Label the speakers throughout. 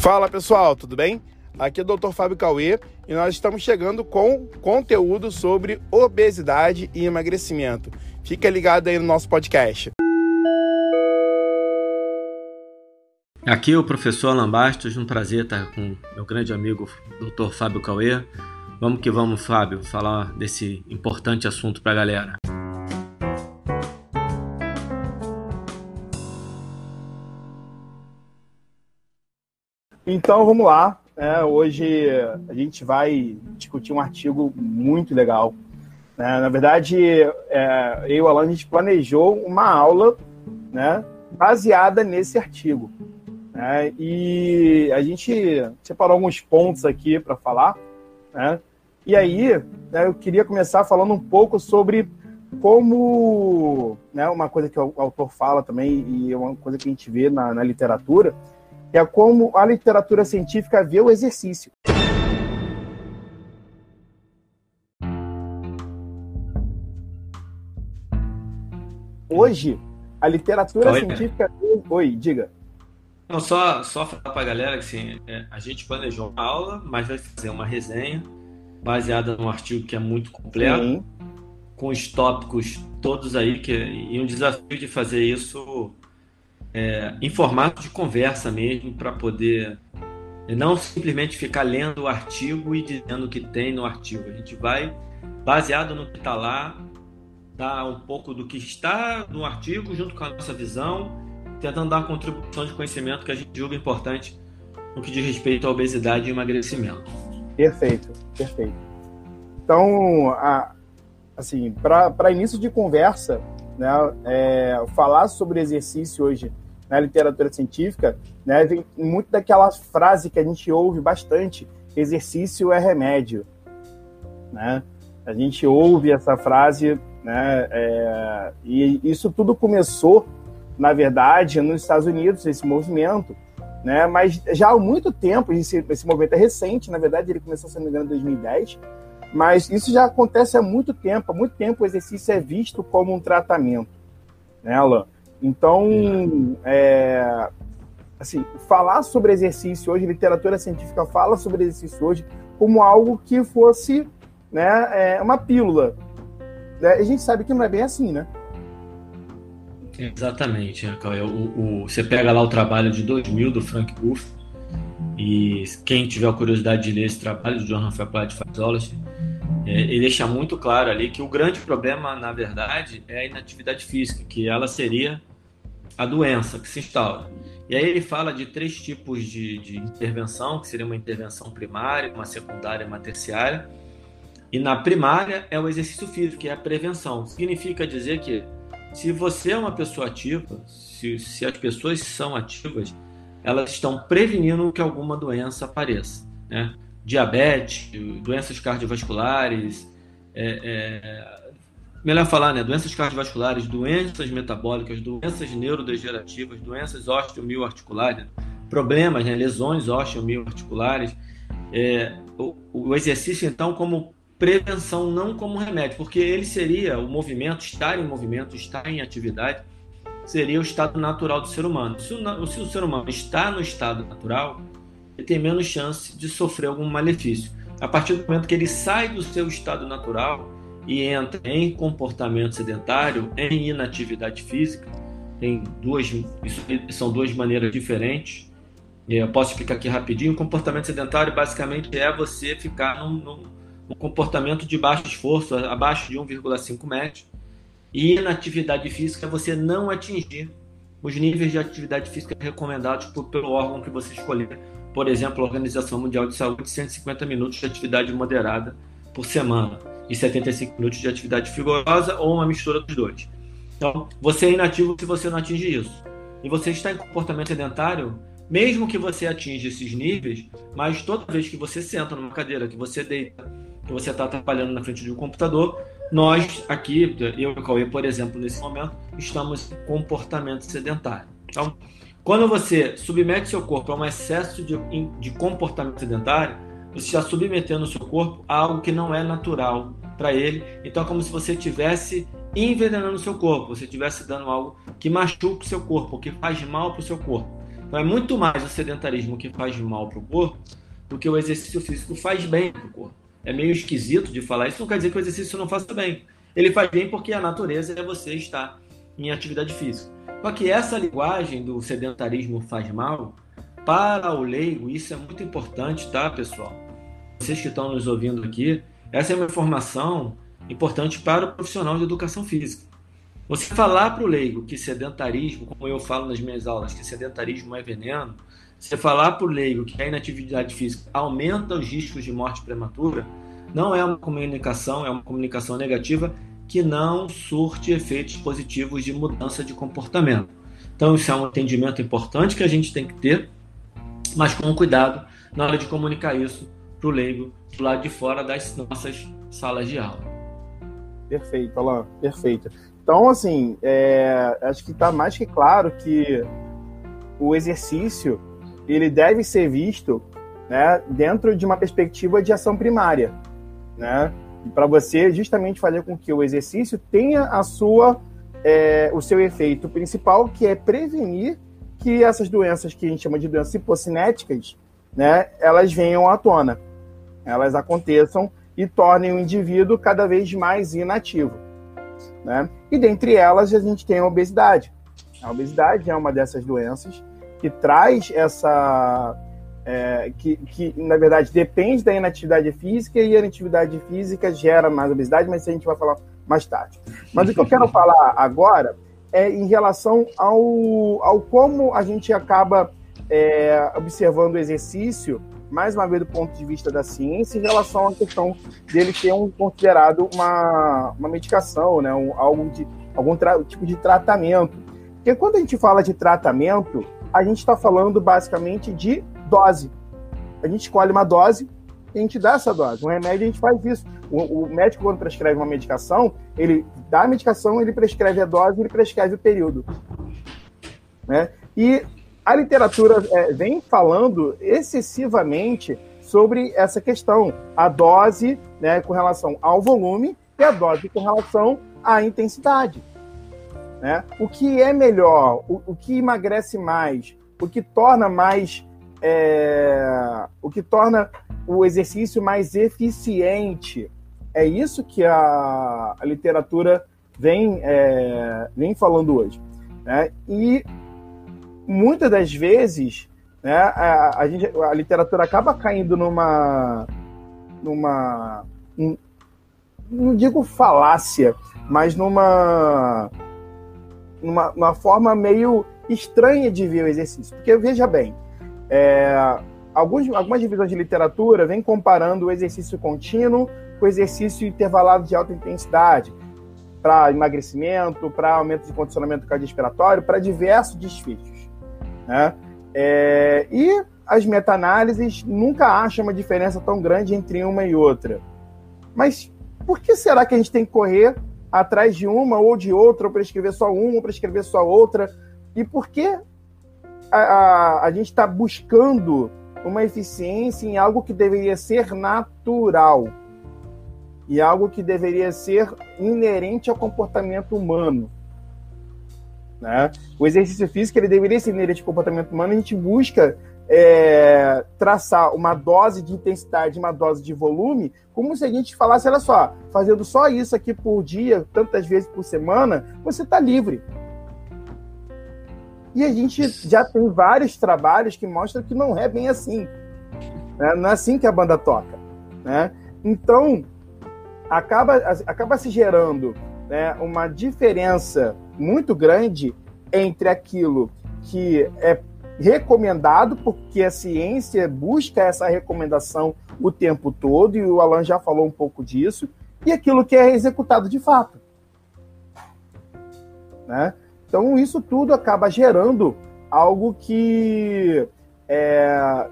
Speaker 1: Fala pessoal, tudo bem? Aqui é o Dr. Fábio Cauê e nós estamos chegando com conteúdo sobre obesidade e emagrecimento. Fica ligado aí no nosso podcast.
Speaker 2: Aqui é o professor Alan Bastos, um prazer estar com meu grande amigo Dr. Fábio Cauê. Vamos que vamos, Fábio, falar desse importante assunto para a galera.
Speaker 1: Então vamos lá. É, hoje a gente vai discutir um artigo muito legal. É, na verdade, é, eu e o Alan, a gente planejou uma aula né, baseada nesse artigo. Né, e a gente separou alguns pontos aqui para falar. Né, e aí, né, eu queria começar falando um pouco sobre como, né, uma coisa que o autor fala também, e uma coisa que a gente vê na, na literatura, é como a literatura científica vê o exercício. Hoje, a literatura Oi, científica. Oi, diga.
Speaker 2: Não, só, só falar para a galera que assim, é, a gente planejou uma aula, mas vai fazer uma resenha baseada num artigo que é muito completo, Sim. com os tópicos todos aí, que, e um desafio de fazer isso é, em formato de conversa mesmo, para poder não simplesmente ficar lendo o artigo e dizendo o que tem no artigo. A gente vai, baseado no que está lá, dar um pouco do que está no artigo, junto com a nossa visão, tentando dar uma contribuição de conhecimento que a gente julga importante no que diz respeito à obesidade e emagrecimento.
Speaker 1: Perfeito, perfeito. Então, a, assim, para início de conversa, né, é, falar sobre exercício hoje na literatura científica, né, vem muito daquela frase que a gente ouve bastante: exercício é remédio. Né? A gente ouve essa frase, né, é, e isso tudo começou, na verdade, nos Estados Unidos, esse movimento, né, mas já há muito tempo, esse, esse movimento é recente, na verdade, ele começou, se não me engano, em 2010, mas isso já acontece há muito tempo. Há muito tempo o exercício é visto como um tratamento, né, Alan? Então, é, assim, falar sobre exercício hoje, literatura científica fala sobre exercício hoje como algo que fosse né, é, uma pílula. Né? A gente sabe que não é bem assim, né?
Speaker 2: Exatamente, o, o, você pega lá o trabalho de 2000 do Frank Buff, e quem tiver curiosidade de ler esse trabalho do Journal of Applied Physiology, é, ele deixa muito claro ali que o grande problema, na verdade, é a inatividade física, que ela seria a doença que se instaura. E aí ele fala de três tipos de, de intervenção, que seria uma intervenção primária, uma secundária e uma terciária. E na primária é o exercício físico, que é a prevenção. Significa dizer que se você é uma pessoa ativa, se, se as pessoas são ativas, elas estão prevenindo que alguma doença apareça. Né? Diabetes, doenças cardiovasculares, é, é, melhor falar, né? Doenças cardiovasculares, doenças metabólicas, doenças neurodegenerativas, doenças osteomioarticulares, problemas, né? lesões osteomioarticulares. É, o, o, exercício, então, como prevenção, não como remédio, porque ele seria o movimento, estar em movimento, estar em atividade, seria o estado natural do ser humano. Se o, se o ser humano está no estado natural, ele tem menos chance de sofrer algum malefício. A partir do momento que ele sai do seu estado natural, e entra em comportamento sedentário, em inatividade física. Tem duas, são duas maneiras diferentes. Eu posso explicar aqui rapidinho. O comportamento sedentário basicamente é você ficar num, num, num comportamento de baixo esforço, abaixo de 1,5 metros. E inatividade física é você não atingir os níveis de atividade física recomendados por, pelo órgão que você escolher. Por exemplo, a Organização Mundial de Saúde, 150 minutos de atividade moderada por semana e 75 minutos de atividade vigorosa ou uma mistura dos dois. Então, você é inativo se você não atinge isso. E você está em comportamento sedentário, mesmo que você atinja esses níveis, mas toda vez que você senta numa cadeira, que você deita, que você está trabalhando na frente de um computador, nós aqui, eu e o Cauê, por exemplo, nesse momento, estamos em comportamento sedentário. Então, quando você submete seu corpo a um excesso de, de comportamento sedentário, você está submetendo o seu corpo a algo que não é natural para ele. Então é como se você estivesse envenenando o seu corpo, você estivesse dando algo que machuca o seu corpo, que faz mal para o seu corpo. Então é muito mais o sedentarismo que faz mal para o corpo do que o exercício físico faz bem para o corpo. É meio esquisito de falar, isso não quer dizer que o exercício não faça bem. Ele faz bem porque a natureza é você estar em atividade física. Só que essa linguagem do sedentarismo faz mal, para o leigo, isso é muito importante, tá, pessoal? Vocês que estão nos ouvindo aqui, essa é uma informação importante para o profissional de educação física. Você falar para o leigo que sedentarismo, como eu falo nas minhas aulas, que sedentarismo é veneno, você falar para o leigo que a inatividade física aumenta os riscos de morte prematura, não é uma comunicação, é uma comunicação negativa que não surte efeitos positivos de mudança de comportamento. Então, isso é um entendimento importante que a gente tem que ter, mas com cuidado na hora de comunicar isso para o leigo do lado de fora das nossas salas de aula.
Speaker 1: Perfeito, Alain, perfeito. Então, assim, é, acho que está mais que claro que o exercício ele deve ser visto né, dentro de uma perspectiva de ação primária, né? para você justamente fazer com que o exercício tenha a sua, é, o seu efeito principal, que é prevenir que essas doenças que a gente chama de doenças hipocinéticas, né, elas venham à tona, elas aconteçam e tornem o indivíduo cada vez mais inativo. Né? E dentre elas a gente tem a obesidade. A obesidade é uma dessas doenças que traz essa é, que, que, na verdade, depende da inatividade física e a inatividade física gera mais obesidade, mas isso a gente vai falar mais tarde. Mas o que eu quero falar agora é em relação ao, ao como a gente acaba é, observando o exercício, mais uma vez do ponto de vista da ciência, em relação à questão dele ser um, considerado uma, uma medicação, né, um, algo de, algum tipo de tratamento. Porque quando a gente fala de tratamento, a gente está falando basicamente de dose. A gente escolhe uma dose e a gente dá essa dose. Um remédio a gente faz isso. O, o, médico, quando prescreve uma medicação, ele dá a medicação, ele prescreve a dose, ele prescreve o período. Né? E a literatura é, vem falando excessivamente sobre essa questão, a dose né, com relação ao volume e a dose com relação à intensidade. Né? O que é melhor, o, o que emagrece mais, o que torna mais é, o que torna o exercício mais eficiente. É isso que a, a literatura vem, é, vem falando hoje. Né? E muitas das vezes né, a, a, gente, a literatura acaba caindo numa. numa um, não digo falácia, mas numa, numa, forma meio estranha de ver o exercício. Porque veja bem, é, alguns, algumas divisões de literatura vêm comparando o exercício contínuo com o exercício intervalado de alta intensidade para emagrecimento, para aumento de condicionamento cardiorrespiratório, para diversos desfechos. Né? É, e as meta-análises nunca acham uma diferença tão grande entre uma e outra. Mas por que será que a gente tem que correr atrás de uma ou de outra, ou prescrever só uma, ou prescrever só outra? E por que a, a, a gente está buscando uma eficiência em algo que deveria ser natural e algo que deveria ser inerente ao comportamento humano. Né? O exercício físico ele deveria ser inerente ao comportamento humano. A gente busca é, traçar uma dose de intensidade, uma dose de volume, como se a gente falasse, olha só, fazendo só isso aqui por dia, tantas vezes por semana, você está livre. E a gente já tem vários trabalhos que mostram que não é bem assim. Né? Não é assim que a banda toca. Né? Então, acaba, acaba se gerando né, uma diferença muito grande entre aquilo que é recomendado, porque a ciência busca essa recomendação o tempo todo, e o Alan já falou um pouco disso, e aquilo que é executado de fato. Né? Então, isso tudo acaba gerando algo que é,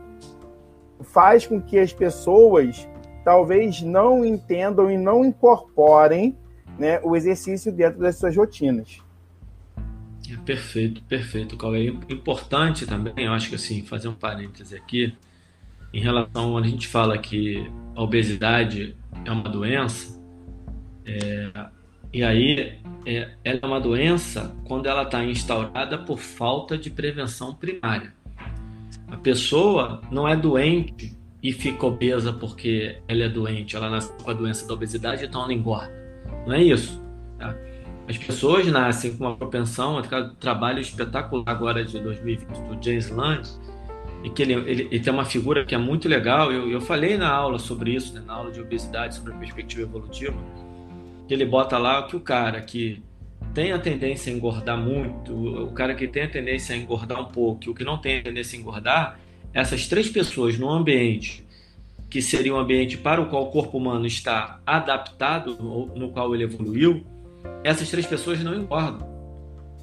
Speaker 1: faz com que as pessoas talvez não entendam e não incorporem né, o exercício dentro das suas rotinas.
Speaker 2: É perfeito, perfeito, Cauê. Importante também, eu acho que assim, fazer um parêntese aqui, em relação a gente fala que a obesidade é uma doença, é, e aí, é, ela é uma doença quando ela está instaurada por falta de prevenção primária. A pessoa não é doente e fica obesa porque ela é doente, ela nasceu com a doença da obesidade, então ela engorda. Não é isso. Tá? As pessoas nascem com uma propensão, um trabalho espetacular agora de 2020 do James Land, e que ele, ele, ele, tem uma figura que é muito legal. Eu, eu falei na aula sobre isso, né, na aula de obesidade, sobre a perspectiva evolutiva, que ele bota lá que o cara que tem a tendência a engordar muito, o cara que tem a tendência a engordar um pouco, e o que não tem a tendência a engordar, essas três pessoas no ambiente que seria um ambiente para o qual o corpo humano está adaptado, no qual ele evoluiu, essas três pessoas não engordam.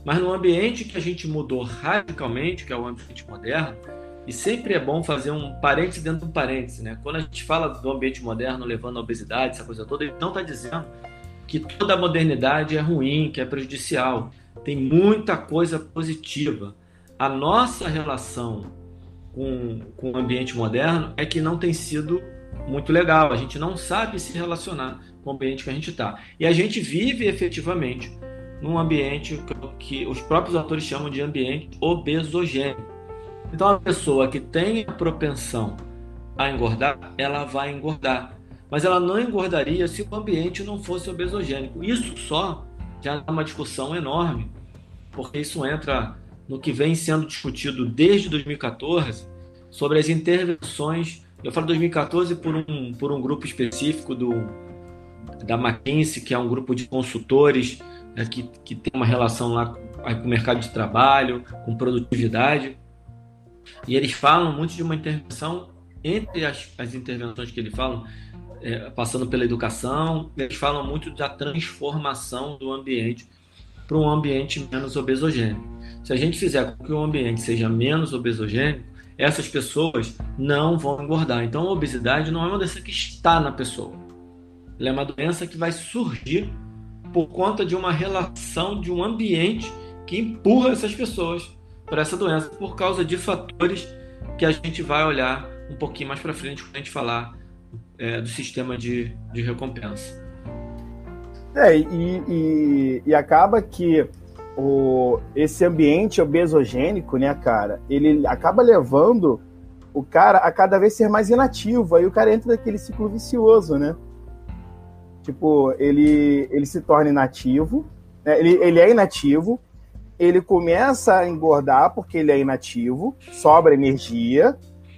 Speaker 2: Mas no ambiente que a gente mudou radicalmente, que é o ambiente moderno, e sempre é bom fazer um parêntese dentro de um parêntese, né? Quando a gente fala do ambiente moderno levando a obesidade, essa coisa toda, ele não está dizendo que toda a modernidade é ruim, que é prejudicial. Tem muita coisa positiva. A nossa relação com, com o ambiente moderno é que não tem sido muito legal. A gente não sabe se relacionar o ambiente que a gente está. E a gente vive efetivamente num ambiente que os próprios autores chamam de ambiente obesogênico. Então, a pessoa que tem propensão a engordar, ela vai engordar. Mas ela não engordaria se o ambiente não fosse obesogênico. Isso só já é uma discussão enorme, porque isso entra no que vem sendo discutido desde 2014 sobre as intervenções. Eu falo 2014 por um, por um grupo específico do, da McKinsey, que é um grupo de consultores né, que, que tem uma relação lá com, com o mercado de trabalho, com produtividade. E eles falam muito de uma intervenção, entre as, as intervenções que eles falam, é, passando pela educação, eles falam muito da transformação do ambiente para um ambiente menos obesogênico. Se a gente fizer com que o ambiente seja menos obesogênico, essas pessoas não vão engordar. Então, a obesidade não é uma doença que está na pessoa. Ela é uma doença que vai surgir por conta de uma relação, de um ambiente que empurra essas pessoas para essa doença por causa de fatores que a gente vai olhar um pouquinho mais para frente quando a gente falar é, do sistema de, de recompensa.
Speaker 1: É, e, e, e acaba que o, esse ambiente obesogênico, né, cara, ele acaba levando o cara a cada vez ser mais inativo. Aí o cara entra naquele ciclo vicioso, né? Tipo, ele, ele se torna inativo, né? ele, ele é inativo, ele começa a engordar porque ele é inativo, sobra energia,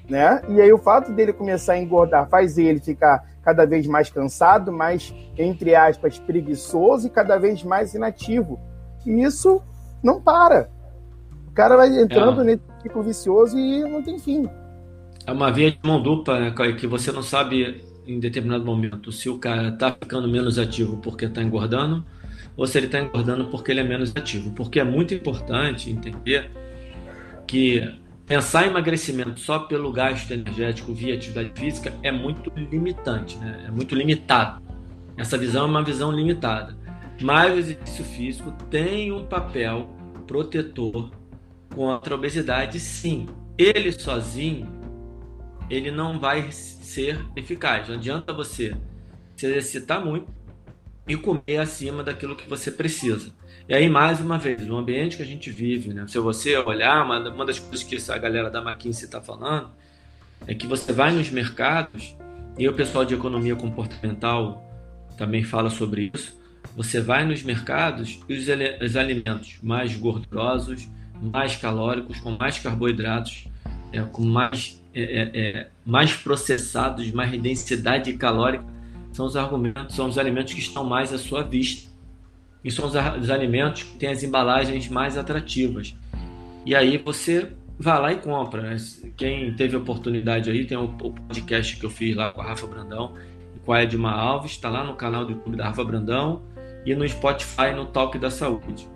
Speaker 1: né? E aí o fato dele começar a engordar faz ele ficar cada vez mais cansado, mais, entre aspas, preguiçoso e cada vez mais inativo. E isso não para. O cara vai entrando é. nesse ciclo vicioso e não tem fim.
Speaker 2: É uma via de mão dupla, né, que você não sabe em determinado momento se o cara está ficando menos ativo porque está engordando ou se ele está engordando porque ele é menos ativo. Porque é muito importante entender que pensar em emagrecimento só pelo gasto energético via atividade física é muito limitante, né? é muito limitado. Essa visão é uma visão limitada. Mas o exercício físico tem um papel protetor contra a obesidade, sim. Ele sozinho, ele não vai ser eficaz. Não adianta você se exercitar muito e comer acima daquilo que você precisa. E aí, mais uma vez, no ambiente que a gente vive, né? se você olhar, uma, uma das coisas que a galera da McKinsey está falando é que você vai nos mercados, e o pessoal de economia comportamental também fala sobre isso, você vai nos mercados e os, os alimentos mais gordurosos, mais calóricos, com mais carboidratos, é, com mais, é, é, é mais processados, mais densidade calórica, são os argumentos, são os alimentos que estão mais à sua vista. E são os, os alimentos que têm as embalagens mais atrativas. E aí você vai lá e compra. Né? Quem teve oportunidade aí, tem o, podcast que eu fiz lá com a Rafa Brandão e com a Edma Alves, está lá no canal do YouTube da Rafa Brandão e no Spotify no Talk da Saúde.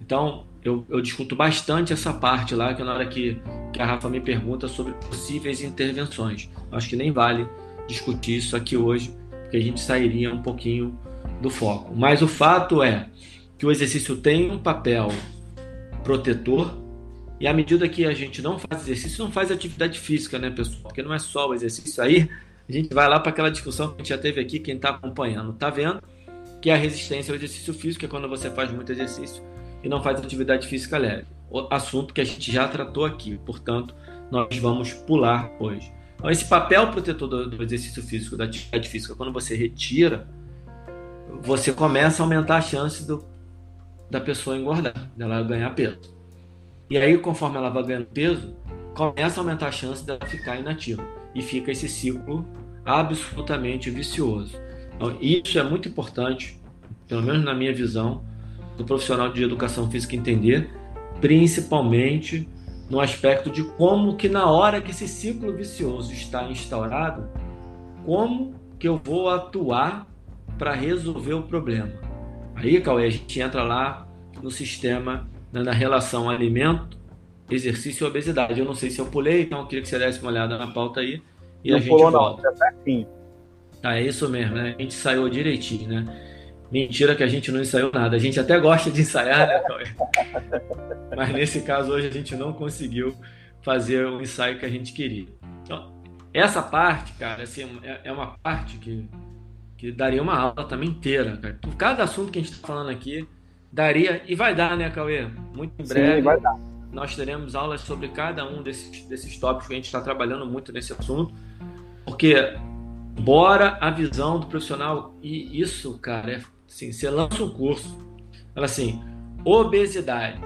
Speaker 2: Então, eu, eu, discuto bastante essa parte lá, que na hora que, que a Rafa me pergunta sobre possíveis intervenções. Acho que nem vale discutir isso aqui hoje, porque a gente sairia um pouquinho do foco. Mas o fato é que o exercício tem um papel protetor e à medida que a gente não faz exercício, não faz atividade física, né, pessoal? Porque não é só o exercício aí, a gente vai lá para aquela discussão que a gente já teve aqui, quem está acompanhando está vendo, que é a resistência ao exercício físico, é quando você faz muito exercício e não faz atividade física leve. Assunto que a gente já tratou aqui. Portanto, nós vamos pular hoje. Então, esse papel protetor do, do exercício físico, da atividade física, quando você retira, você começa a aumentar a chance do, da pessoa engordar, dela ganhar peso. E aí, conforme ela vai ganhando peso, começa a aumentar a chance dela ficar inativa. E fica esse ciclo absolutamente vicioso. Então, isso é muito importante, pelo menos na minha visão, do profissional de educação física entender, principalmente no aspecto de como que na hora que esse ciclo vicioso está instaurado, como que eu vou atuar para resolver o problema. Aí, Cauê, a gente entra lá no sistema, né, na relação alimento, exercício e obesidade. Eu não sei se eu pulei, então eu queria que você desse uma olhada na pauta aí e não a gente pulou, volta. Não, tá certinho. Ah, é isso mesmo, né? A gente ensaiou direitinho, né? Mentira que a gente não ensaiou nada. A gente até gosta de ensaiar, né, Cauê? Mas nesse caso hoje a gente não conseguiu fazer o ensaio que a gente queria. Então, essa parte, cara, assim, é, é uma parte que, que daria uma aula também inteira, cara. Por cada assunto que a gente está falando aqui, daria, e vai dar, né, Cauê? Muito em breve. Sim, vai dar. Nós teremos aulas sobre cada um desses, desses tópicos que a gente está trabalhando muito nesse assunto, porque, embora a visão do profissional, e isso, cara, é assim, você lança um curso, fala assim, obesidade,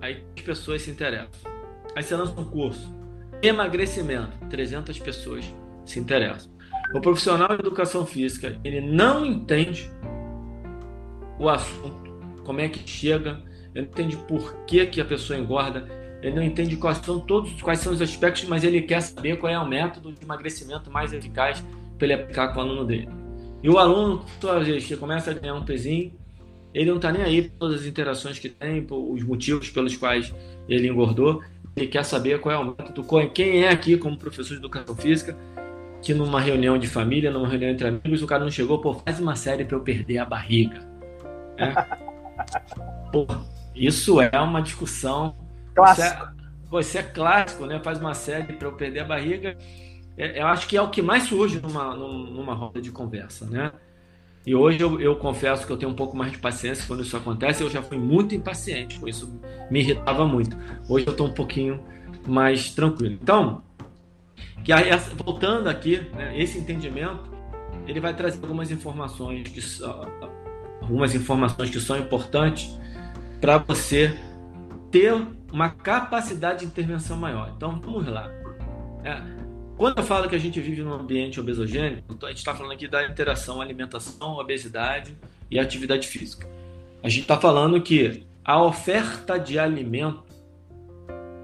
Speaker 2: aí as pessoas se interessam. Aí você lança um curso, emagrecimento, 300 pessoas se interessam. O profissional de educação física, ele não entende o assunto, como é que chega, ele não entende por que, que a pessoa engorda, ele não entende quais são todos quais são os aspectos, mas ele quer saber qual é o método de emagrecimento mais eficaz para ele aplicar com o aluno dele. E o aluno, toda vez que começa a ganhar um pezinho, ele não está nem aí por todas as interações que tem, por os motivos pelos quais ele engordou. Ele quer saber qual é o método, quem é aqui como professor de educação física, que numa reunião de família, numa reunião entre amigos, o cara não chegou, pô, faz uma série para eu perder a barriga. É? Pô, isso é uma discussão. Clássico. Isso é, isso é clássico, né? Faz uma série para eu perder a barriga. É, eu acho que é o que mais surge numa, numa roda de conversa, né? E hoje eu, eu, confesso que eu tenho um pouco mais de paciência quando isso acontece. Eu já fui muito impaciente, com isso me irritava muito. Hoje eu estou um pouquinho mais tranquilo. Então, que voltando aqui, né, esse entendimento, ele vai trazer algumas informações que algumas informações que são importantes para você ter uma capacidade de intervenção maior. Então, vamos lá. É, quando eu falo que a gente vive num ambiente obesogênico, a gente está falando aqui da interação alimentação, obesidade e atividade física. A gente está falando que a oferta de alimento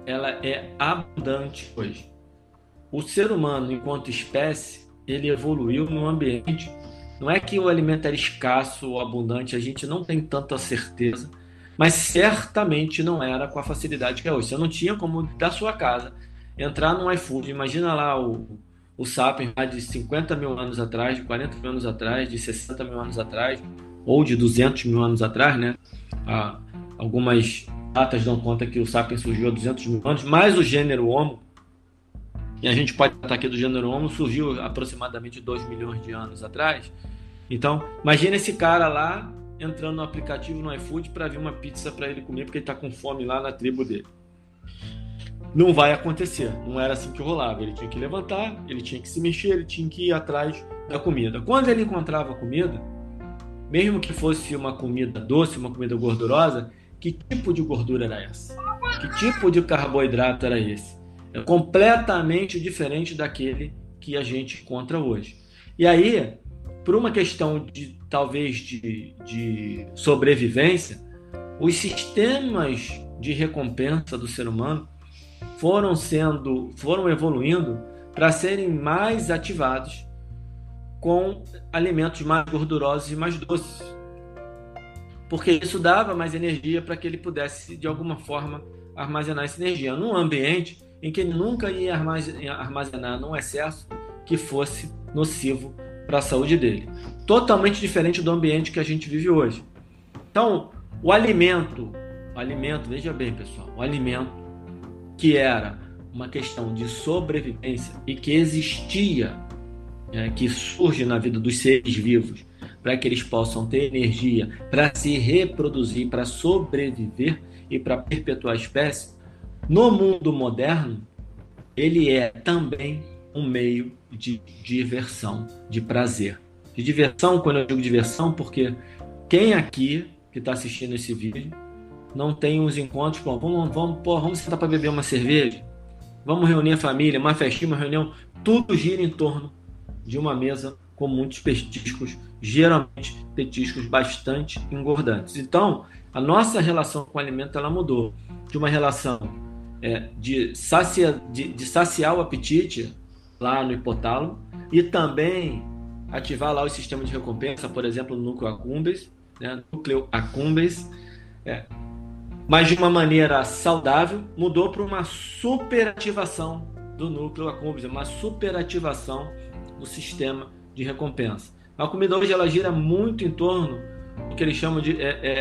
Speaker 2: ela é abundante hoje. O ser humano, enquanto espécie, ele evoluiu num ambiente. Não é que o alimento era escasso ou abundante, a gente não tem tanta certeza mas certamente não era com a facilidade que é hoje. Você não tinha como da sua casa entrar no iFood, imagina lá o, o Sapiens de 50 mil anos atrás, de 40 mil anos atrás, de 60 mil anos atrás, ou de 200 mil anos atrás, né? Ah, algumas datas dão conta que o Sapiens surgiu há 200 mil anos, mas o gênero Homo, e a gente pode tratar aqui do gênero Homo, surgiu aproximadamente 2 milhões de anos atrás. Então, imagina esse cara lá entrando no aplicativo no iFood para vir uma pizza para ele comer porque ele está com fome lá na tribo dele. Não vai acontecer, não era assim que rolava. Ele tinha que levantar, ele tinha que se mexer, ele tinha que ir atrás da comida. Quando ele encontrava comida, mesmo que fosse uma comida doce, uma comida gordurosa, que tipo de gordura era essa? Que tipo de carboidrato era esse? É completamente diferente daquele que a gente encontra hoje. E aí, por uma questão de talvez de, de sobrevivência, os sistemas de recompensa do ser humano foram sendo, foram evoluindo para serem mais ativados com alimentos mais gordurosos e mais doces. Porque isso dava mais energia para que ele pudesse, de alguma forma, armazenar essa energia num ambiente em que ele nunca ia armazenar num excesso que fosse nocivo para a saúde dele. Totalmente diferente do ambiente que a gente vive hoje. Então, o alimento, o alimento, veja bem, pessoal, o alimento que era uma questão de sobrevivência e que existia, é, que surge na vida dos seres vivos, para que eles possam ter energia para se reproduzir, para sobreviver, e para perpetuar a espécie, no mundo moderno, ele é também um meio de diversão, de prazer. De diversão, quando eu digo diversão, porque quem aqui que está assistindo esse vídeo não tem uns encontros, bom, vamos, vamos, pô, vamos sentar para beber uma cerveja, vamos reunir a família, uma festinha, uma reunião, tudo gira em torno de uma mesa com muitos petiscos, geralmente petiscos bastante engordantes. Então, a nossa relação com o alimento ela mudou de uma relação é, de, sacia, de, de saciar o apetite lá no hipotálamo e também ativar lá o sistema de recompensa, por exemplo, no núcleo accumbens, né, núcleo accumbens, é, mas de uma maneira saudável, mudou para uma superativação do núcleo accumbens, uma superativação do sistema de recompensa. A comida hoje ela gira muito em torno do que eles chamam de é, é,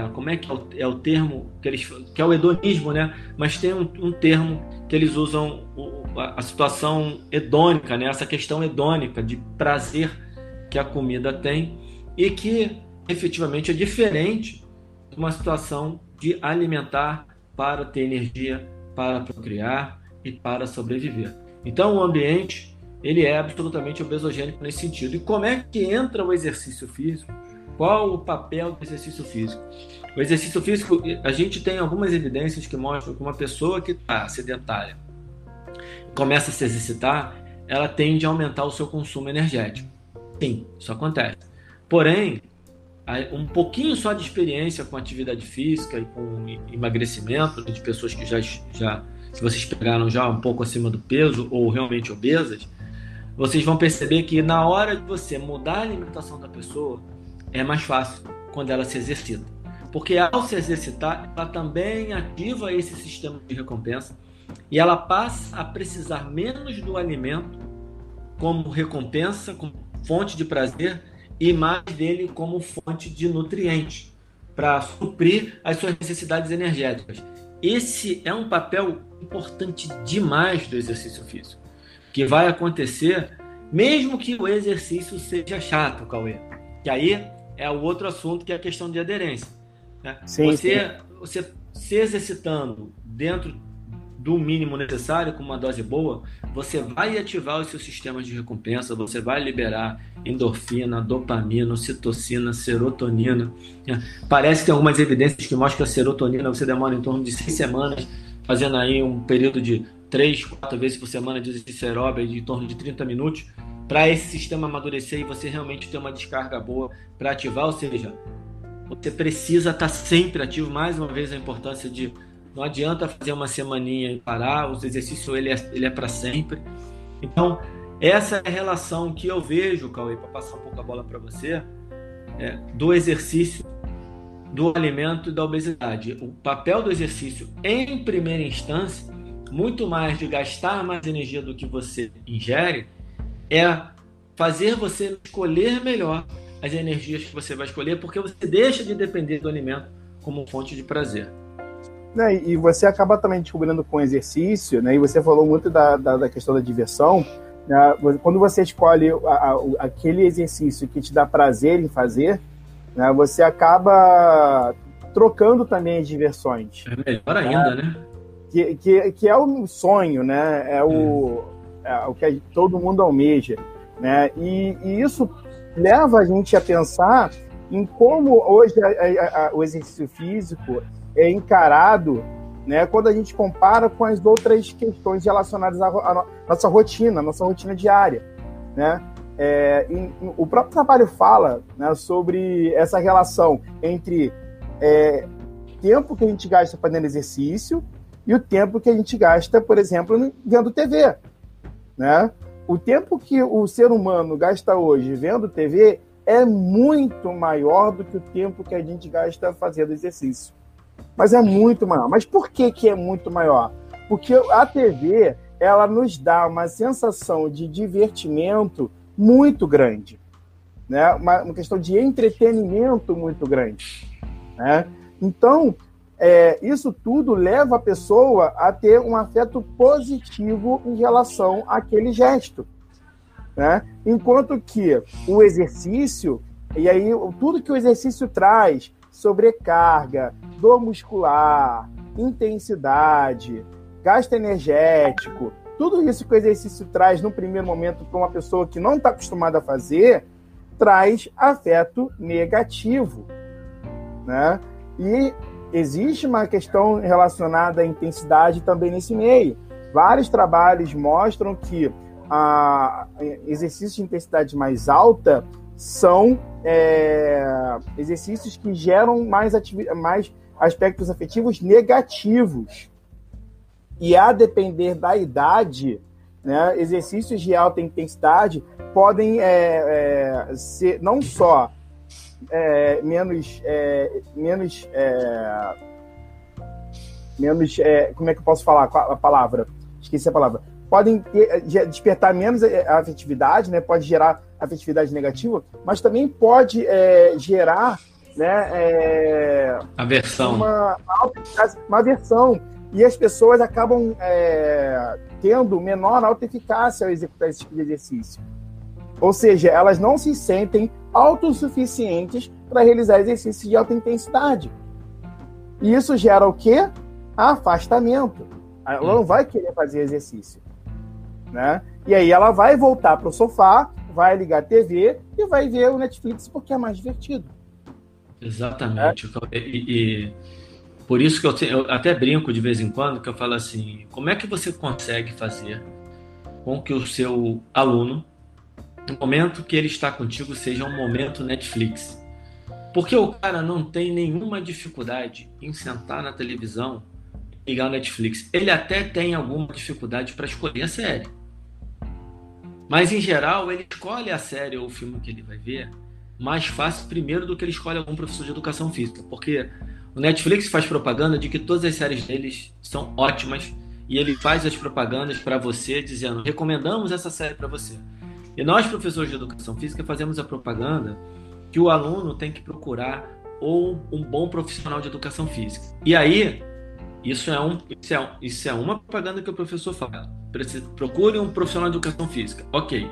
Speaker 2: é, como é que é o, é o, termo que eles que é o hedonismo, né? Mas tem um, um termo que eles usam o, a, a, situação hedônica, né? Essa questão hedônica de prazer que a comida tem e que efetivamente é diferente de uma situação de alimentar para ter energia, para procriar e para sobreviver. Então o ambiente ele é absolutamente obesogênico nesse sentido. E como é que entra o exercício físico? Qual o papel do exercício físico? O exercício físico, a gente tem algumas evidências que mostram que uma pessoa que está sedentária começa a se exercitar, ela tende a aumentar o seu consumo energético. Sim, isso acontece. Porém, um pouquinho só de experiência com atividade física e com emagrecimento de pessoas que já, já se vocês pegaram já um pouco acima do peso ou realmente obesas, vocês vão perceber que na hora de você mudar a alimentação da pessoa, é mais fácil quando ela se exercita. Porque ao se exercitar, ela também ativa esse sistema de recompensa e ela passa a precisar menos do alimento como recompensa, como fonte de prazer e mais dele como fonte de nutrientes para suprir as suas necessidades energéticas. Esse é um papel importante demais do exercício físico que vai acontecer, mesmo que o exercício seja chato, Cauê. Que aí é o outro assunto que é a questão de aderência. Né? Sim, você, sim. você se exercitando dentro do mínimo necessário, com uma dose boa, você vai ativar os seus sistemas de recompensa, você vai liberar endorfina, dopamina, citocina, serotonina. Parece que tem algumas evidências que mostram que a serotonina você demora em torno de seis semanas, fazendo aí um período de três, quatro vezes por semana de aeróbico de em torno de 30 minutos, para esse sistema amadurecer e você realmente ter uma descarga boa para ativar, ou seja, você precisa estar tá sempre ativo, mais uma vez a importância de não adianta fazer uma semaninha e parar, o exercício ele é, ele é para sempre. Então, essa é a relação que eu vejo, Cauê, para passar um pouco a bola para você, é, do exercício, do alimento e da obesidade. O papel do exercício, em primeira instância, muito mais de gastar mais energia do que você ingere, é fazer você escolher melhor as energias que você vai escolher, porque você deixa de depender do alimento como fonte de prazer.
Speaker 1: Né, e você acaba também descobrindo com exercício, né, e você falou muito da, da, da questão da diversão, né, quando você escolhe a, a, aquele exercício que te dá prazer em fazer, né, você acaba trocando também as diversões.
Speaker 2: É melhor ainda, né?
Speaker 1: que, que, que é o sonho, né? É o, é o que todo mundo almeja, né? E, e, isso leva a gente a pensar em como hoje a, o exercício físico é encarado, né? Quando a gente compara com as outras questões relacionadas à, nossa rotina, nossa rotina diária, né? É, em, o próprio trabalho fala né, sobre essa relação entre é, tempo que a gente gasta fazendo exercício e o tempo que a gente gasta, por exemplo, vendo TV. Né? O tempo que o ser humano gasta hoje vendo TV é muito maior do que o tempo que a gente gasta fazendo exercício. Mas é muito maior. Mas por que, que é muito maior? Porque a TV ela nos dá uma sensação de divertimento muito grande, né? uma, uma questão de entretenimento muito grande. Né? Então, é, isso tudo leva a pessoa a ter um afeto positivo em relação àquele gesto. Né? Enquanto que o exercício, e aí tudo que o exercício traz, sobrecarga, dor muscular, intensidade, gasto energético, tudo isso que o exercício traz no primeiro momento para uma pessoa que não está acostumada a fazer, traz afeto negativo. Né? E existe uma questão relacionada à intensidade também nesse meio. Vários trabalhos mostram que a exercícios de intensidade mais alta são é, exercícios que geram mais, mais aspectos afetivos negativos. E a depender da idade, né, exercícios de alta intensidade podem é, é, ser não só é, menos, é, menos, é, menos como é que eu posso falar a palavra? Esqueci a palavra. Podem ter, despertar menos afetividade, né? Pode gerar afetividade negativa, mas também pode gerar né, é,
Speaker 2: aversão.
Speaker 1: Uma, uma aversão. E as pessoas acabam é, tendo menor autoeficácia ao executar esse tipo de exercício. Ou seja, elas não se sentem autossuficientes para realizar exercícios de alta intensidade. E isso gera o quê? Afastamento. Ela não vai querer fazer exercício. Né? E aí ela vai voltar para o sofá, vai ligar a TV e vai ver o Netflix porque é mais divertido.
Speaker 2: Exatamente. E, e, por isso que eu, eu, até brinco de vez em quando, que eu falo assim, como é que você consegue fazer com que o seu aluno, no momento que ele está contigo, seja um momento Netflix? Porque o cara não tem nenhuma dificuldade em sentar na televisão e ligar o Netflix. Ele até tem alguma dificuldade para escolher a série. Mas, em geral, ele escolhe a série ou o filme que ele vai ver mais fácil primeiro do que ele escolhe algum professor de educação física, porque o Netflix faz propaganda de que todas as séries deles são ótimas e ele faz as propagandas para você dizendo recomendamos essa série para você. E nós professores de educação física fazemos a propaganda que o aluno tem que procurar ou um bom profissional de educação física. E aí isso é, um, isso, é, isso é uma propaganda que o professor fala. Procure um profissional de educação física. Ok.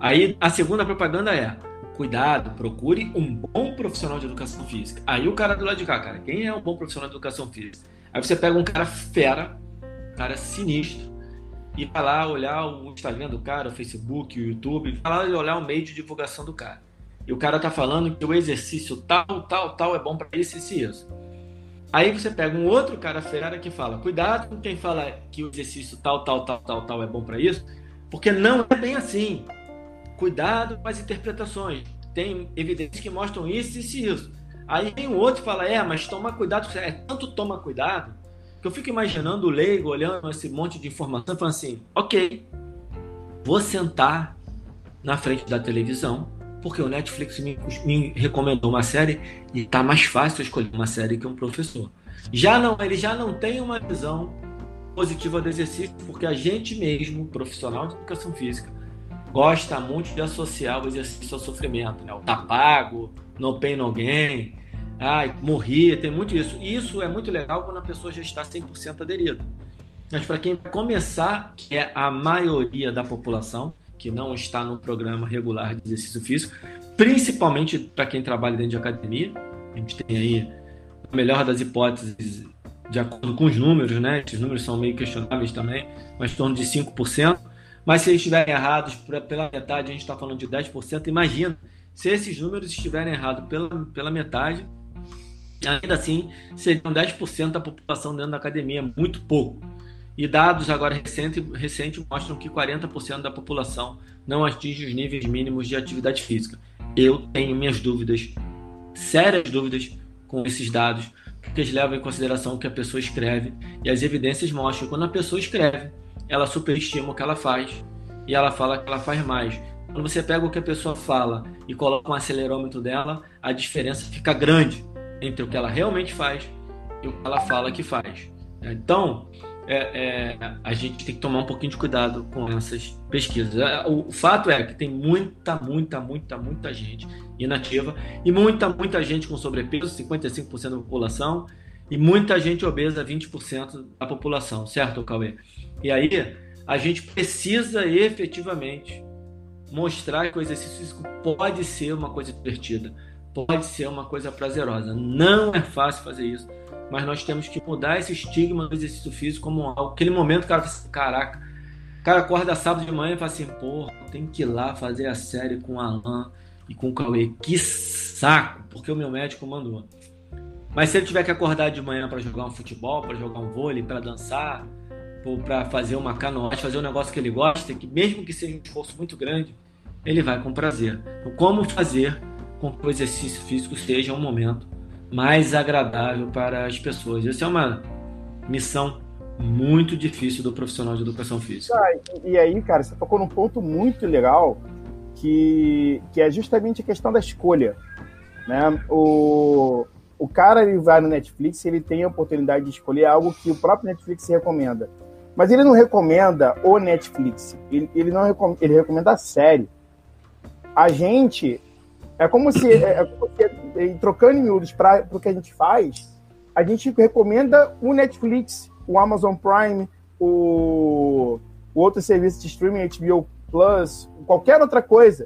Speaker 2: Aí a segunda propaganda é cuidado, procure um bom profissional de educação física. Aí o cara do lado de cá, cara, quem é um bom profissional de educação física? Aí você pega um cara fera, um cara sinistro, e vai lá olhar o Instagram do cara, o Facebook, o YouTube, vai lá olhar o meio de divulgação do cara. E o cara tá falando que o exercício tal, tal, tal é bom para isso, e isso. Aí você pega um outro cara fera que fala: cuidado com quem fala que o exercício tal, tal, tal, tal, tal é bom para isso, porque não é bem assim. Cuidado com as interpretações. Tem evidências que mostram isso, isso e isso. Aí vem um outro fala, é, mas toma cuidado. É tanto toma cuidado que eu fico imaginando o leigo olhando esse monte de informação e falando assim, ok, vou sentar na frente da televisão porque o Netflix me, me recomendou uma série e está mais fácil escolher uma série que um professor. Já não, ele já não tem uma visão positiva do exercício, porque a gente mesmo, profissional de educação física, gosta muito de associar o exercício ao sofrimento, né? O tá pago, no pain, no gain, ai, morri, tem muito isso. E isso é muito legal quando a pessoa já está 100% aderida. Mas para quem começar, que é a maioria da população, que não está no programa regular de exercício físico, principalmente para quem trabalha dentro de academia, a gente tem aí, a melhor das hipóteses, de acordo com os números, né? Esses números são meio questionáveis também, mas em torno de 5%. Mas se eles estiverem errados pela metade, a gente está falando de 10%. Imagina se esses números estiverem errados pela, pela metade, ainda assim seriam 10% da população dentro da academia, muito pouco. E dados agora recentes recente mostram que 40% da população não atinge os níveis mínimos de atividade física. Eu tenho minhas dúvidas, sérias dúvidas com esses dados, porque eles levam em consideração o que a pessoa escreve e as evidências mostram que quando a pessoa escreve ela superestima o que ela faz e ela fala que ela faz mais. Quando você pega o que a pessoa fala e coloca um acelerômetro dela, a diferença fica grande entre o que ela realmente faz e o que ela fala que faz. Então, é, é, a gente tem que tomar um pouquinho de cuidado com essas pesquisas. É, o, o fato é que tem muita, muita, muita, muita gente inativa e muita, muita gente com sobrepeso, 55% da população, e muita gente obesa, 20% da população, certo, Cauê? E aí, a gente precisa efetivamente mostrar que o exercício físico pode ser uma coisa divertida, pode ser uma coisa prazerosa. Não é fácil fazer isso, mas nós temos que mudar esse estigma do exercício físico como. Aquele momento o cara fala assim, caraca, o cara acorda sábado de manhã e fala assim, porra, tem que ir lá fazer a série com o Alan e com o Cauê. Que saco, porque o meu médico mandou. Mas se ele tiver que acordar de manhã para jogar um futebol, para jogar um vôlei, para dançar, ou para fazer uma canoagem, fazer um negócio que ele gosta, que mesmo que seja um esforço muito grande, ele vai com prazer. Então, como fazer com que o exercício físico seja um momento mais agradável para as pessoas? Essa é uma missão muito difícil do profissional de educação física.
Speaker 1: Ah, e aí, cara, você tocou num ponto muito legal que, que é justamente a questão da escolha. Né? O, o cara ele vai no Netflix ele tem a oportunidade de escolher algo que o próprio Netflix recomenda. Mas ele não recomenda o Netflix, ele, ele não recomenda, ele recomenda a série. A gente é como se, é, é como se é, trocando em miúdos para o que a gente faz, a gente recomenda o Netflix, o Amazon Prime, o, o outro serviço de streaming, HBO Plus, qualquer outra coisa.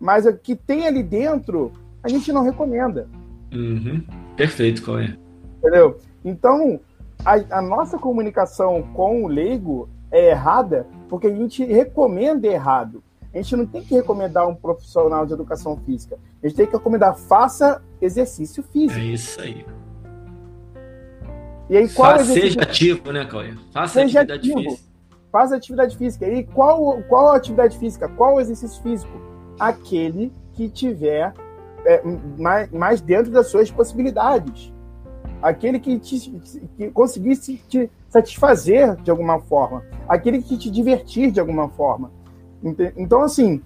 Speaker 1: Mas o que tem ali dentro, a gente não recomenda.
Speaker 2: Uhum. Perfeito, Cauê.
Speaker 1: Entendeu? Então, a, a, nossa comunicação com o leigo é errada porque a gente recomenda errado. A gente não tem que recomendar um profissional de educação física. A gente tem que recomendar faça exercício físico. É
Speaker 2: isso aí.
Speaker 1: E aí,
Speaker 2: qual Fa Seja ativo, né, Cauê? Faça seja atividade ativo. física.
Speaker 1: Faça atividade física. E qual, qual atividade física? Qual exercício físico? Aquele que tiver é, mais, mais dentro das suas possibilidades aquele que, te, que conseguisse te satisfazer de alguma forma, aquele que te divertir de alguma forma. Então, assim,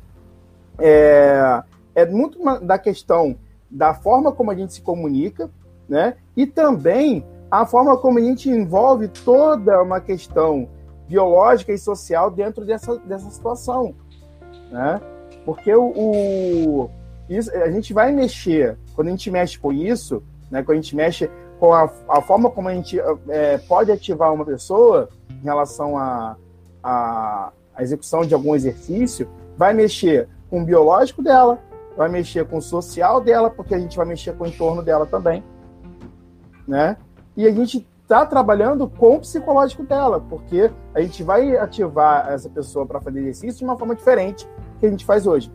Speaker 1: é, é muito da questão da forma como a gente se comunica, né? E também a forma como a gente envolve toda uma questão biológica e social dentro dessa, dessa situação, né? Porque o, o isso, a gente vai mexer, quando a gente mexe com isso, né? Quando a gente mexe com a, a forma como a gente é, pode ativar uma pessoa em relação a, a, a, execução de algum exercício, vai mexer com o biológico dela, vai mexer com o social dela, porque a gente vai mexer com o entorno dela também, né? E a gente está trabalhando com o psicológico dela, porque a gente vai ativar essa pessoa para fazer exercício de uma forma diferente que a gente faz hoje.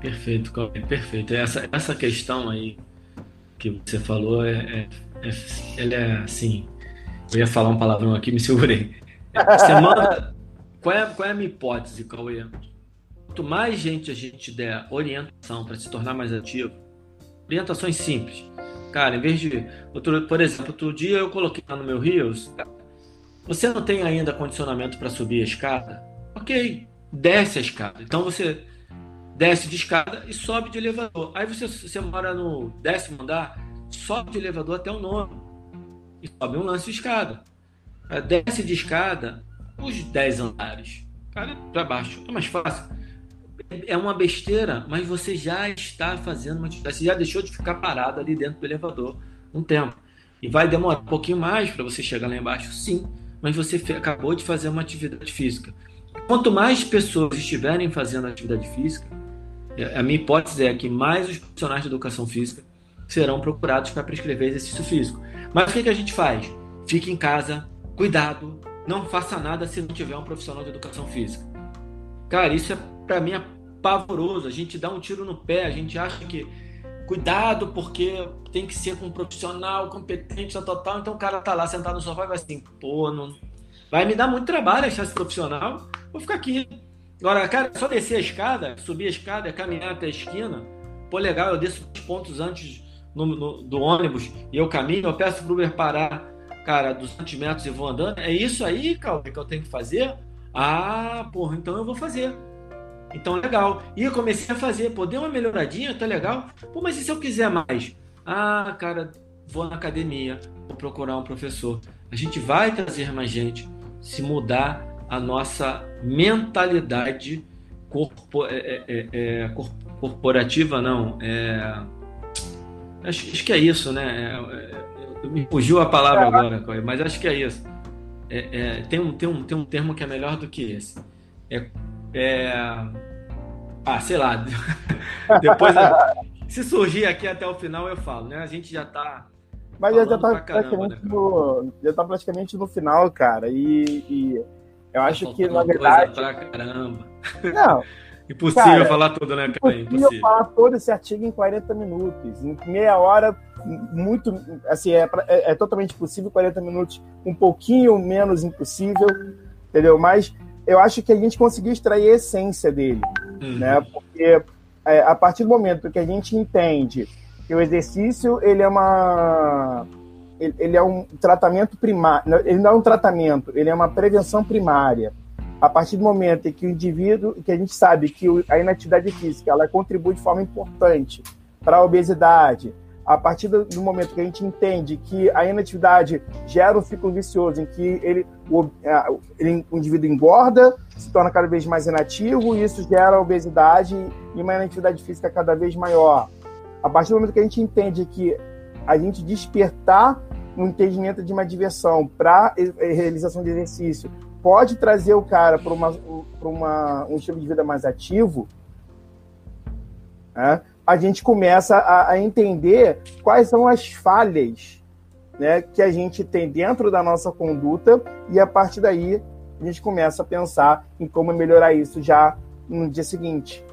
Speaker 2: Perfeito, perfeito. Essa, essa questão aí que você falou é, é, é, ele é assim. Eu ia falar um palavrão aqui, me segurei. Você manda. Qual é, qual é a minha hipótese, Cauê? Quanto mais gente a gente der orientação para se tornar mais ativo, orientações simples. Cara, em vez de. Outro, por exemplo, outro dia eu coloquei lá no meu Rios. Você não tem ainda condicionamento para subir a escada? Ok, desce a escada. Então você desce de escada e sobe de elevador. Aí você, você mora no décimo andar, sobe de elevador até o nono e sobe um lance de escada. Desce de escada os 10 andares. Cara, para baixo. É mais fácil. É uma besteira, mas você já está fazendo uma atividade. Você já deixou de ficar parado ali dentro do elevador um tempo. E vai demorar um pouquinho mais para você chegar lá embaixo, sim, mas você acabou de fazer uma atividade física. Quanto mais pessoas estiverem fazendo atividade física, a minha hipótese é que mais os profissionais de educação física serão procurados para prescrever exercício físico. Mas o que, que a gente faz? Fique em casa, cuidado, não faça nada se não tiver um profissional de educação física. Cara, isso é para mim é pavoroso. A gente dá um tiro no pé, a gente acha que cuidado porque tem que ser com um profissional competente, total. Então o cara tá lá sentado no sofá e vai assim, pô, não vai me dar muito trabalho achar esse profissional. Vou ficar aqui Agora, cara, só descer a escada, subir a escada, caminhar até a esquina, pô, legal, eu desço os pontos antes no, no, do ônibus e eu caminho, eu peço pro Uber parar, cara, 200 metros e vou andando. É isso aí, Cauê, que eu tenho que fazer? Ah, porra, então eu vou fazer. Então, legal. E eu comecei a fazer, pô, deu uma melhoradinha, tá legal. Pô, mas e se eu quiser mais? Ah, cara, vou na academia, vou procurar um professor. A gente vai trazer mais gente se mudar a nossa mentalidade corpo, é, é, é, é corporativa, não. É, acho, acho, que é isso, né? É, me fugiu a palavra agora, mas acho que é isso. tem, um, tem, um, tem um termo que é melhor do que esse. É, ah, sei lá. Depois se surgir aqui até o final, eu falo, né? A gente já tá.
Speaker 1: Mas já, tá, praticamente né, no, já tá praticamente no final, cara. E, e eu acho tá que, na verdade.
Speaker 2: Coisa pra caramba.
Speaker 1: Não.
Speaker 2: Impossível cara, falar tudo, né,
Speaker 1: cara? Impossível, impossível falar todo esse artigo em 40 minutos. Em meia hora, muito. Assim, é, é, é totalmente possível, 40 minutos, um pouquinho menos impossível, entendeu? Mas eu acho que a gente conseguiu extrair a essência dele, uhum. né? Porque é, a partir do momento que a gente entende que o exercício ele é uma ele, ele é um tratamento primário, ele não é um tratamento, ele é uma prevenção primária. A partir do momento em que o indivíduo, que a gente sabe que a inatividade física ela contribui de forma importante para a obesidade, a partir do momento que a gente entende que a inatividade gera um ciclo vicioso em que ele, o, ele, o indivíduo engorda, se torna cada vez mais inativo, e isso gera obesidade e uma inatividade física cada vez maior. A partir do momento que a gente entende que a gente despertar um entendimento de uma diversão para realização de exercício pode trazer o cara para uma, uma, um estilo de vida mais ativo, né? a gente começa a, a entender quais são as falhas né, que a gente tem dentro da nossa conduta e a partir daí a gente começa a pensar em como melhorar isso já no dia seguinte.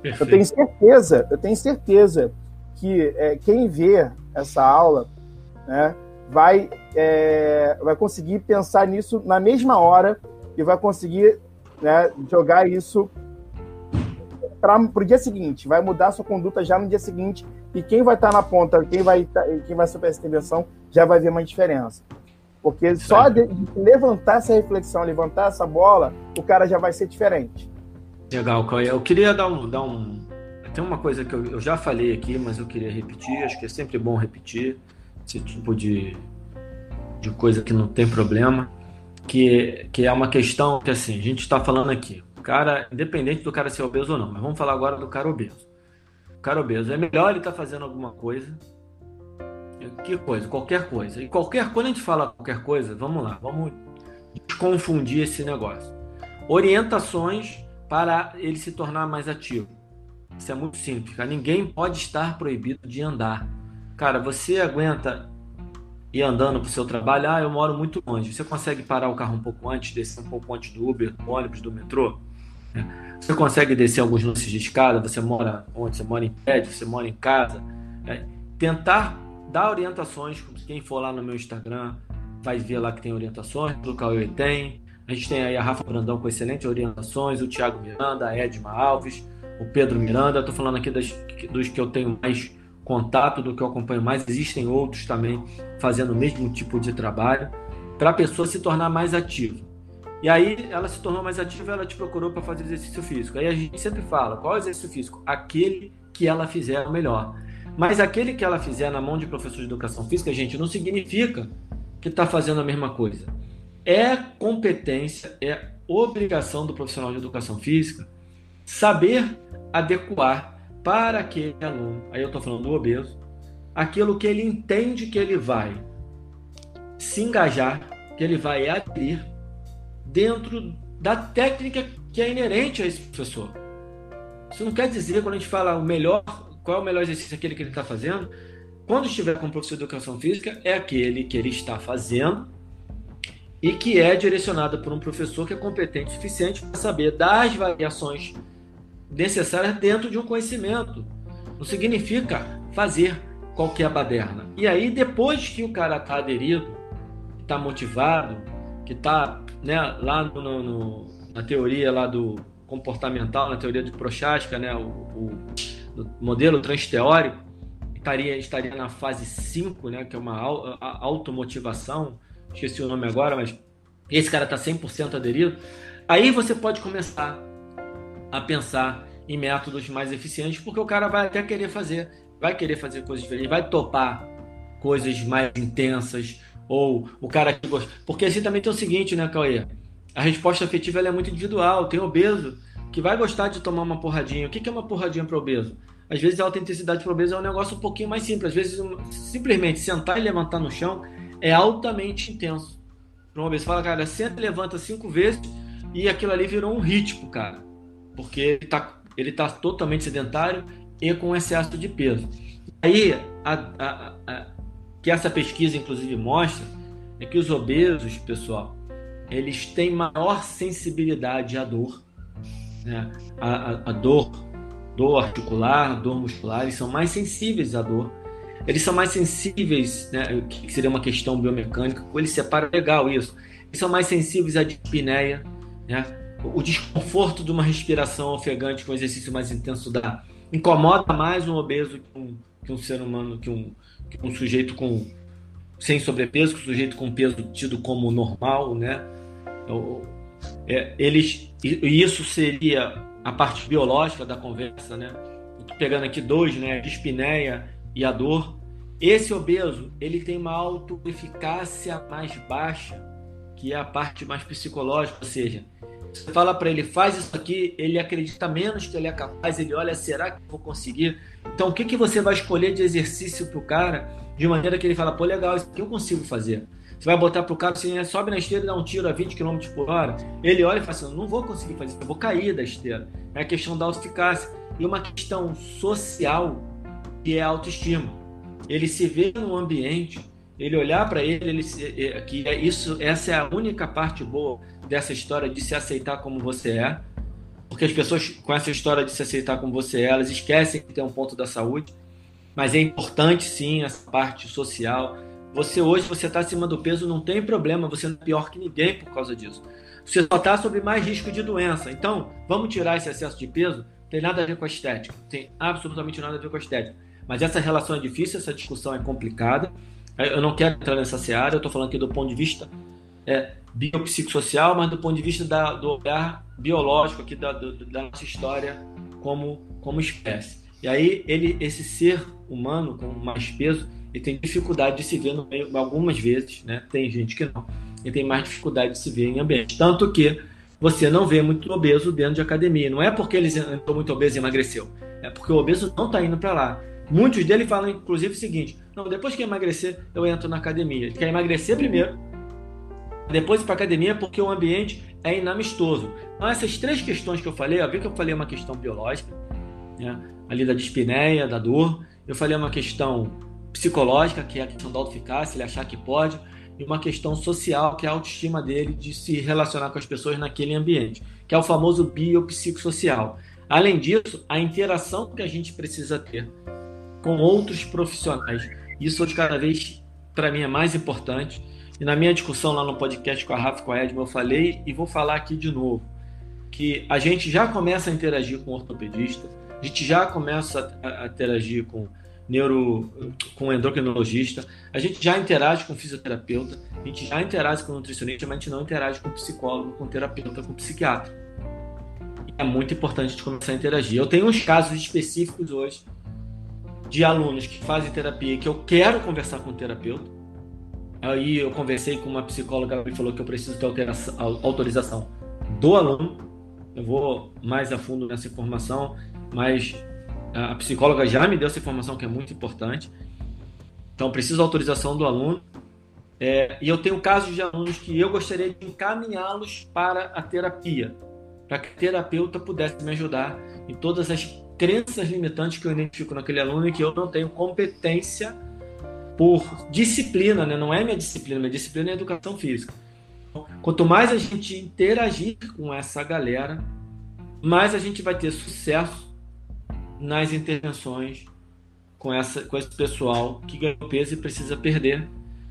Speaker 1: Perfeito. Eu tenho certeza, eu tenho certeza que é, quem vê essa aula né, vai, é, vai conseguir pensar nisso na mesma hora e vai conseguir né, jogar isso para o dia seguinte, vai mudar sua conduta já no dia seguinte, e quem vai estar tá na ponta, quem vai, tá, quem vai sofrer essa intervenção, já vai ver uma diferença. Porque só de, de levantar essa reflexão, levantar essa bola, o cara já vai ser diferente.
Speaker 2: Legal, Eu queria dar um, dar um. Tem uma coisa que eu, eu já falei aqui, mas eu queria repetir. Acho que é sempre bom repetir esse tipo de, de coisa que não tem problema. Que, que é uma questão que assim, a gente está falando aqui cara, independente do cara ser obeso ou não, mas vamos falar agora do cara obeso. O cara obeso, é melhor ele estar tá fazendo alguma coisa. Que coisa? Qualquer coisa. E qualquer, quando a gente fala qualquer coisa, vamos lá, vamos confundir esse negócio. Orientações para ele se tornar mais ativo. Isso é muito simples. Ninguém pode estar proibido de andar. Cara, você aguenta ir andando para o seu trabalho? Ah, eu moro muito longe. Você consegue parar o carro um pouco antes, descer um pouco antes do Uber, do ônibus, do metrô? Você consegue descer alguns lances de escada, você mora onde? Você mora em prédio, você mora em casa. É, tentar dar orientações, quem for lá no meu Instagram vai ver lá que tem orientações, o Cauê tem. A gente tem aí a Rafa Brandão com excelentes orientações, o Thiago Miranda, a Edma Alves, o Pedro Miranda. Estou falando aqui das, dos que eu tenho mais contato, do que eu acompanho mais. Existem outros também fazendo o mesmo tipo de trabalho para a pessoa se tornar mais ativa. E aí ela se tornou mais ativa, ela te procurou para fazer exercício físico. Aí a gente sempre fala, qual é o exercício físico? Aquele que ela fizer o melhor. Mas aquele que ela fizer na mão de professor de educação física, gente, não significa que está fazendo a mesma coisa. É competência, é obrigação do profissional de educação física saber adequar para aquele aluno, aí eu estou falando do obeso, aquilo que ele entende que ele vai se engajar, que ele vai aderir dentro da técnica que é inerente a esse professor. Isso não quer dizer, quando a gente fala o melhor, qual é o melhor exercício aquele que ele está fazendo, quando estiver com o professor de educação física, é aquele que ele está fazendo e que é direcionado por um professor que é competente o suficiente para saber das variações necessárias dentro de um conhecimento. Não significa fazer qualquer baderna. E aí, depois que o cara está aderido, está motivado, que está né, lá no, no, na teoria lá do comportamental, na teoria de Prochaska, né, o, o, o modelo transteórico, estaria, estaria na fase 5, né, que é uma automotivação, esqueci o nome agora, mas esse cara está 100% aderido, aí você pode começar a pensar em métodos mais eficientes, porque o cara vai até querer fazer, vai querer fazer coisas diferentes, vai topar coisas mais intensas, ou o cara que gosta. Porque assim também tem o seguinte, né, Cauê? A resposta afetiva é muito individual. Tem obeso que vai gostar de tomar uma porradinha. O que é uma porradinha para obeso? Às vezes a autenticidade para obeso é um negócio um pouquinho mais simples. Às vezes, simplesmente sentar e levantar no chão é altamente intenso. Para um obeso, fala, cara, senta e levanta cinco vezes e aquilo ali virou um ritmo, cara. Porque ele está ele tá totalmente sedentário e com excesso de peso. Aí, a, a, a, que essa pesquisa inclusive mostra é que os obesos, pessoal, eles têm maior sensibilidade à dor, né? a, a dor, dor articular, dor muscular, eles são mais sensíveis à dor. Eles são mais sensíveis, né, que seria uma questão biomecânica, ele separa legal isso. Eles são mais sensíveis à dispneia, né? O desconforto de uma respiração ofegante com exercício mais intenso dá incomoda mais um obeso que um, que um ser humano, que um, que um sujeito com sem sobrepeso, que um sujeito com peso tido como normal, né? É, eles, e isso seria a parte biológica da conversa, né? Pegando aqui dois, né? Dispneia e a dor. Esse obeso, ele tem uma autoeficácia mais baixa, que é a parte mais psicológica, ou seja, você fala para ele, faz isso aqui, ele acredita menos que ele é capaz, ele olha, será que eu vou conseguir? Então, o que, que você vai escolher de exercício para o cara, de maneira que ele fala, pô, legal, isso aqui eu consigo fazer. Você vai botar para o cara assim, sobe na esteira e dá um tiro a 20 km por hora. Ele olha e fala assim, não vou conseguir fazer isso, eu vou cair da esteira. É a questão da autoeficácia. E uma questão social que é a autoestima. Ele se vê num ambiente, ele olhar para ele, ele que é isso, essa é a única parte boa dessa história de se aceitar como você é, porque as pessoas com essa história de se aceitar como você é, elas esquecem que tem um ponto da saúde, mas é importante sim essa parte social. Você hoje você está acima do peso, não tem problema, você não é pior que ninguém por causa disso. Você só está sob mais risco de doença. Então, vamos tirar esse excesso de peso. Tem nada a ver com a estética, tem absolutamente nada a ver com a estética. Mas essa relação é difícil, essa discussão é complicada. Eu não quero entrar nessa seara, eu estou falando aqui do ponto de vista é, biopsicossocial, mas do ponto de vista da, do olhar biológico aqui da, do, da nossa história como, como espécie. E aí ele, esse ser humano com mais peso, ele tem dificuldade de se ver no meio, algumas vezes, né? Tem gente que não. Ele tem mais dificuldade de se ver em ambiente. Tanto que você não vê muito obeso dentro de academia. Não é porque ele entrou muito obeso e emagreceu. É porque o obeso não está indo para lá. Muitos dele falam, inclusive, o seguinte: não, depois que emagrecer, eu entro na academia. Ele quer emagrecer primeiro, depois para academia porque o ambiente é inamistoso. Então, essas três questões que eu falei, ó, que eu falei uma questão biológica, né? ali da dispneia, da dor, eu falei uma questão psicológica, que é a questão da autoeficácia, ele achar que pode, e uma questão social, que é a autoestima dele de se relacionar com as pessoas naquele ambiente, que é o famoso biopsicossocial. Além disso, a interação que a gente precisa ter com outros profissionais. Isso de cada vez, para mim, é mais importante. E na minha discussão lá no podcast com a Rafa e com a Edma, eu falei e vou falar aqui de novo, que a gente já começa a interagir com ortopedista, a gente já começa a, a interagir com neuro, com endocrinologista, a gente já interage com fisioterapeuta, a gente já interage com nutricionista, mas a gente não interage com psicólogo, com terapeuta, com psiquiatra. E é muito importante a gente começar a interagir. Eu tenho uns casos específicos hoje de alunos que fazem terapia que eu quero conversar com o terapeuta, Aí eu conversei com uma psicóloga, me falou que eu preciso ter autorização do aluno. Eu vou mais a fundo nessa informação, mas a psicóloga já me deu essa informação que é muito importante. Então, preciso autorização do aluno. É, e eu tenho casos de alunos que eu gostaria de encaminhá-los para a terapia, para que o terapeuta pudesse me ajudar em todas as crenças limitantes que eu identifico naquele aluno e que eu não tenho competência por disciplina, né? não é minha disciplina, minha disciplina é educação física. Quanto mais a gente interagir com essa galera, mais a gente vai ter sucesso nas intervenções com, essa, com esse pessoal que ganhou peso e precisa perder,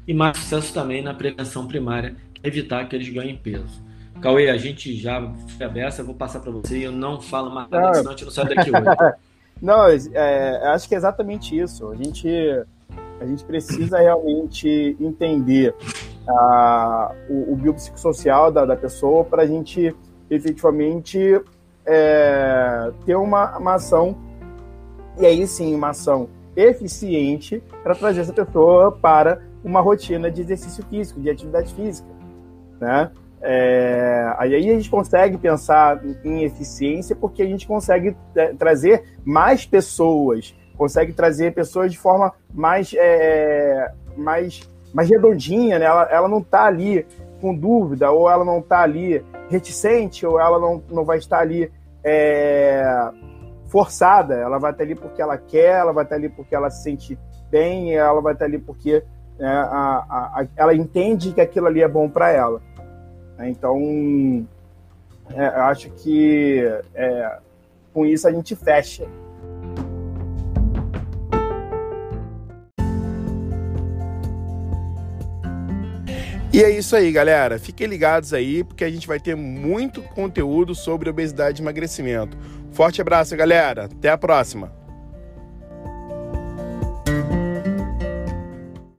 Speaker 2: e mais sucesso também na prevenção primária, evitar que eles ganhem peso. Cauê, a gente já foi aberta, vou passar para você e eu não falo mais nada, senão a gente não sai daqui hoje.
Speaker 1: não, é, acho que é exatamente isso. A gente a gente precisa realmente entender uh, o, o biopsicossocial da, da pessoa para a gente efetivamente é, ter uma, uma ação, e aí sim, uma ação eficiente para trazer essa pessoa para uma rotina de exercício físico, de atividade física. Né? É, aí a gente consegue pensar em eficiência porque a gente consegue é, trazer mais pessoas consegue trazer pessoas de forma mais, é, mais, mais redondinha, né? Ela, ela não está ali com dúvida, ou ela não está ali reticente, ou ela não, não vai estar ali é, forçada, ela vai estar ali porque ela quer, ela vai estar ali porque ela se sente bem, ela vai estar ali porque é, a, a, a, ela entende que aquilo ali é bom para ela. Então, é, eu acho que é, com isso a gente fecha.
Speaker 3: E é isso aí, galera. Fiquem ligados aí, porque a gente vai ter muito conteúdo sobre obesidade e emagrecimento. Forte abraço, galera. Até a próxima.